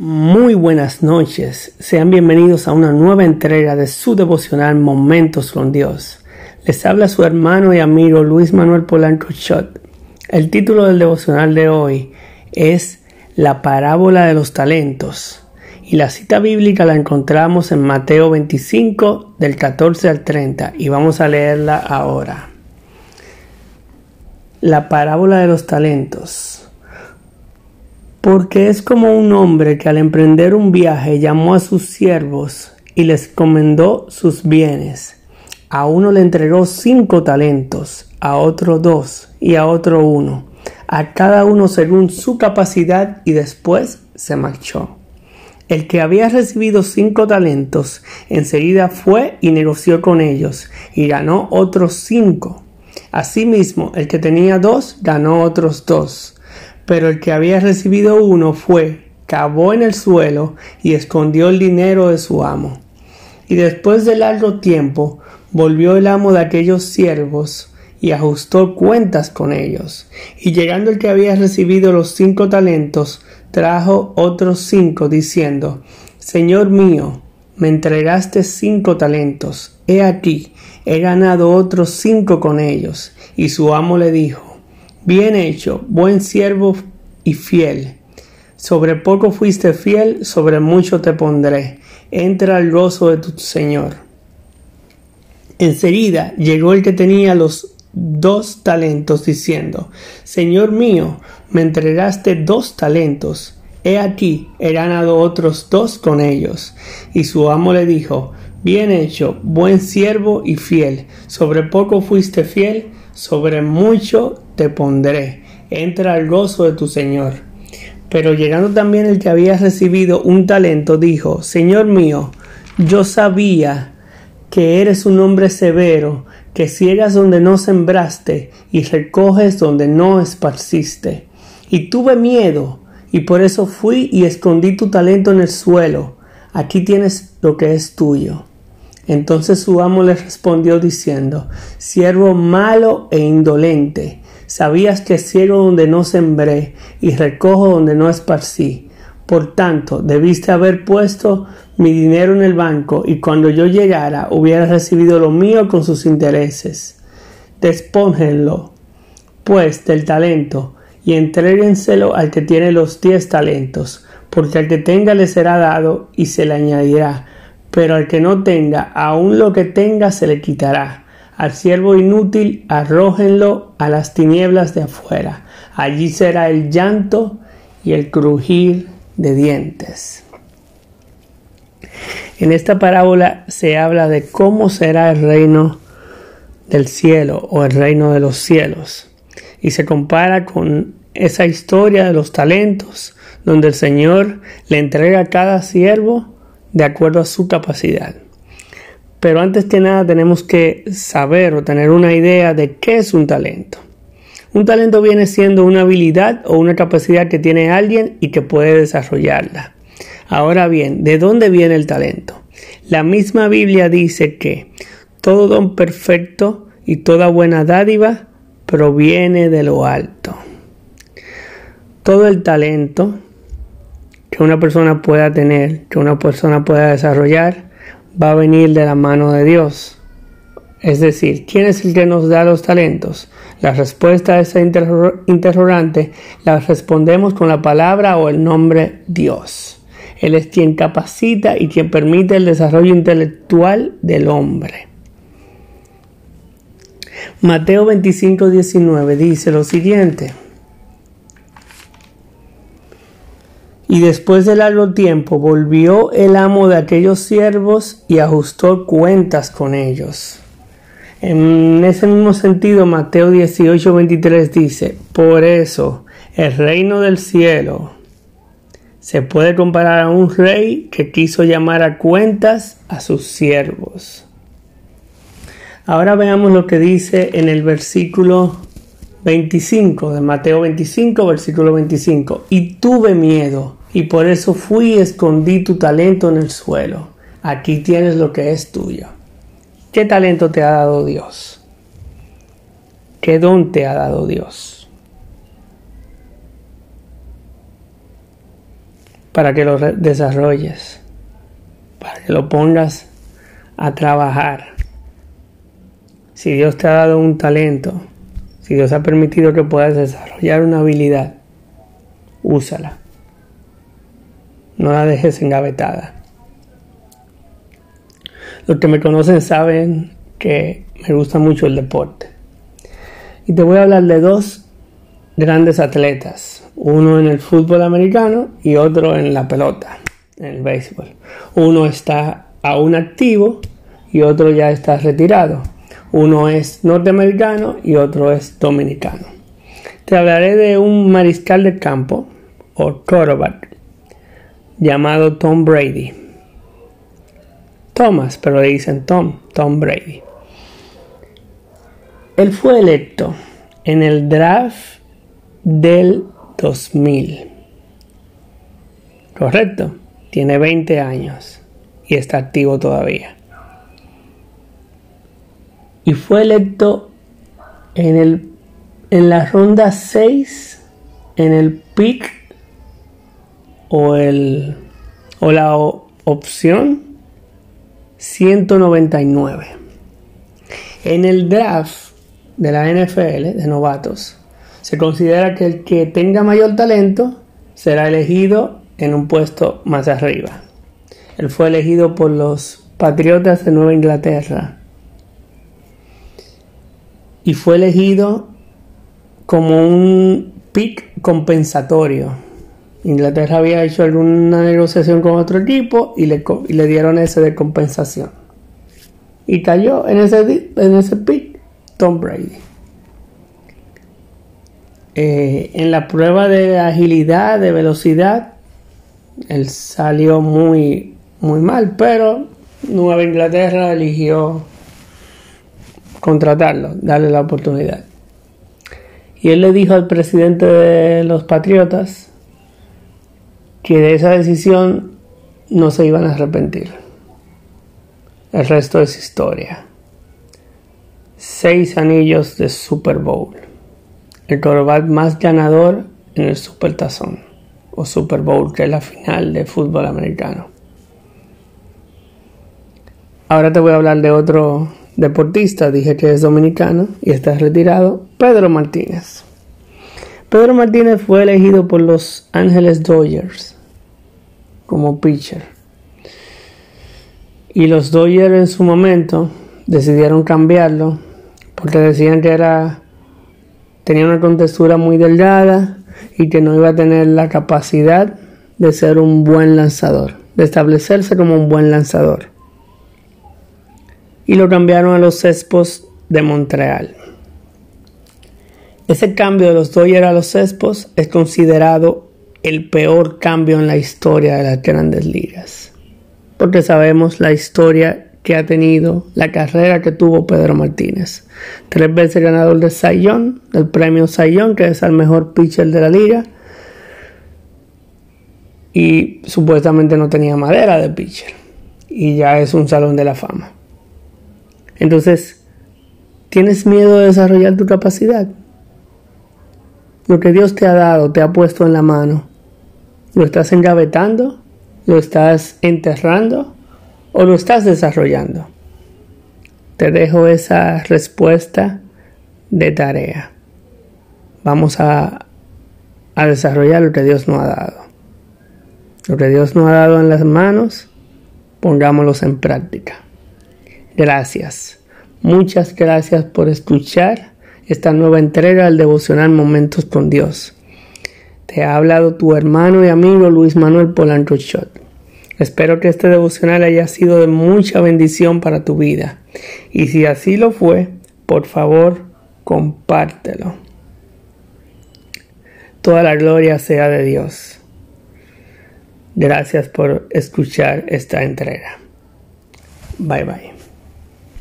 Muy buenas noches, sean bienvenidos a una nueva entrega de su devocional Momentos con Dios. Les habla su hermano y amigo Luis Manuel Polanco Schott. El título del devocional de hoy es La parábola de los talentos y la cita bíblica la encontramos en Mateo 25 del 14 al 30 y vamos a leerla ahora. La parábola de los talentos porque es como un hombre que al emprender un viaje llamó a sus siervos y les comendó sus bienes. A uno le entregó cinco talentos, a otro dos y a otro uno, a cada uno según su capacidad y después se marchó. El que había recibido cinco talentos enseguida fue y negoció con ellos y ganó otros cinco. Asimismo, el que tenía dos ganó otros dos. Pero el que había recibido uno fue, cavó en el suelo y escondió el dinero de su amo. Y después de largo tiempo volvió el amo de aquellos siervos y ajustó cuentas con ellos. Y llegando el que había recibido los cinco talentos, trajo otros cinco, diciendo, Señor mío, me entregaste cinco talentos, he aquí, he ganado otros cinco con ellos. Y su amo le dijo, Bien hecho, buen siervo y fiel. Sobre poco fuiste fiel, sobre mucho te pondré. Entra al gozo de tu Señor. Enseguida llegó el que tenía los dos talentos, diciendo, Señor mío, me entregaste dos talentos. He aquí, he ganado otros dos con ellos. Y su amo le dijo, Bien hecho, buen siervo y fiel. Sobre poco fuiste fiel, sobre mucho te pondré. Entra al gozo de tu Señor. Pero llegando también el que había recibido un talento, dijo, Señor mío, yo sabía que eres un hombre severo, que ciegas donde no sembraste y recoges donde no esparciste. Y tuve miedo, y por eso fui y escondí tu talento en el suelo. Aquí tienes lo que es tuyo. Entonces su amo le respondió diciendo, Siervo malo e indolente, sabías que ciego donde no sembré y recojo donde no esparcí. Por tanto, debiste haber puesto mi dinero en el banco y cuando yo llegara hubiera recibido lo mío con sus intereses. Despóngenlo, pues, del talento y entréguenselo al que tiene los diez talentos, porque al que tenga le será dado y se le añadirá pero al que no tenga, aun lo que tenga se le quitará. Al siervo inútil arrójenlo a las tinieblas de afuera. Allí será el llanto y el crujir de dientes. En esta parábola se habla de cómo será el reino del cielo o el reino de los cielos. Y se compara con esa historia de los talentos, donde el Señor le entrega a cada siervo de acuerdo a su capacidad. Pero antes que nada tenemos que saber o tener una idea de qué es un talento. Un talento viene siendo una habilidad o una capacidad que tiene alguien y que puede desarrollarla. Ahora bien, ¿de dónde viene el talento? La misma Biblia dice que todo don perfecto y toda buena dádiva proviene de lo alto. Todo el talento que una persona pueda tener, que una persona pueda desarrollar, va a venir de la mano de Dios. Es decir, ¿quién es el que nos da los talentos? La respuesta a esa interrogante la respondemos con la palabra o el nombre Dios. Él es quien capacita y quien permite el desarrollo intelectual del hombre. Mateo 25, 19 dice lo siguiente. Y después de largo tiempo volvió el amo de aquellos siervos y ajustó cuentas con ellos. En ese mismo sentido, Mateo 18, 23 dice, por eso el reino del cielo se puede comparar a un rey que quiso llamar a cuentas a sus siervos. Ahora veamos lo que dice en el versículo 25 de Mateo 25, versículo 25. Y tuve miedo y por eso fui y escondí tu talento en el suelo. Aquí tienes lo que es tuyo. ¿Qué talento te ha dado Dios? ¿Qué don te ha dado Dios? para que lo desarrolles, para que lo pongas a trabajar. Si Dios te ha dado un talento, si Dios ha permitido que puedas desarrollar una habilidad, úsala. No la dejes engavetada. Los que me conocen saben que me gusta mucho el deporte. Y te voy a hablar de dos grandes atletas, uno en el fútbol americano y otro en la pelota, en el béisbol. Uno está aún activo y otro ya está retirado. Uno es norteamericano y otro es dominicano. Te hablaré de un mariscal de campo o quarterback llamado Tom Brady. Thomas, pero le dicen Tom, Tom Brady. Él fue electo en el draft del 2000. Correcto, tiene 20 años y está activo todavía. Y fue electo en, el, en la ronda 6, en el pick o, el, o la opción 199. En el draft de la NFL de novatos, se considera que el que tenga mayor talento será elegido en un puesto más arriba. Él fue elegido por los Patriotas de Nueva Inglaterra y fue elegido como un pick compensatorio. Inglaterra había hecho alguna negociación con otro equipo y le, le dieron ese de compensación. Y cayó en ese, en ese pick Tom Brady. Eh, en la prueba de agilidad, de velocidad, él salió muy, muy mal, pero Nueva Inglaterra eligió contratarlo, darle la oportunidad. Y él le dijo al presidente de los Patriotas que de esa decisión no se iban a arrepentir. El resto es historia. Seis anillos de Super Bowl el quarterback más ganador en el Supertazón o Super Bowl, que es la final de fútbol americano. Ahora te voy a hablar de otro deportista, dije que es dominicano y está retirado, Pedro Martínez. Pedro Martínez fue elegido por los Ángeles Dodgers como pitcher. Y los Dodgers en su momento decidieron cambiarlo porque decían que era tenía una contextura muy delgada y que no iba a tener la capacidad de ser un buen lanzador, de establecerse como un buen lanzador. Y lo cambiaron a los Expos de Montreal. Ese cambio de los Dodgers a los Expos es considerado el peor cambio en la historia de las grandes ligas. Porque sabemos la historia que ha tenido, la carrera que tuvo Pedro Martínez. Tres veces ganador de Sayón, del premio Sayón, que es el mejor pitcher de la liga. Y supuestamente no tenía madera de pitcher. Y ya es un salón de la fama. Entonces, ¿tienes miedo de desarrollar tu capacidad? Lo que Dios te ha dado, te ha puesto en la mano. ¿Lo estás engavetando? ¿Lo estás enterrando? o lo estás desarrollando? Te dejo esa respuesta de tarea. Vamos a, desarrollar lo que Dios nos ha dado. Lo que Dios nos ha dado en las manos, pongámoslos en práctica. Gracias. Muchas gracias por escuchar esta nueva entrega del devocional Momentos con Dios. Te ha hablado tu hermano y amigo Luis Manuel Polanco Shot. Espero que este devocional haya sido de mucha bendición para tu vida. Y si así lo fue, por favor, compártelo. Toda la gloria sea de Dios. Gracias por escuchar esta entrega. Bye bye.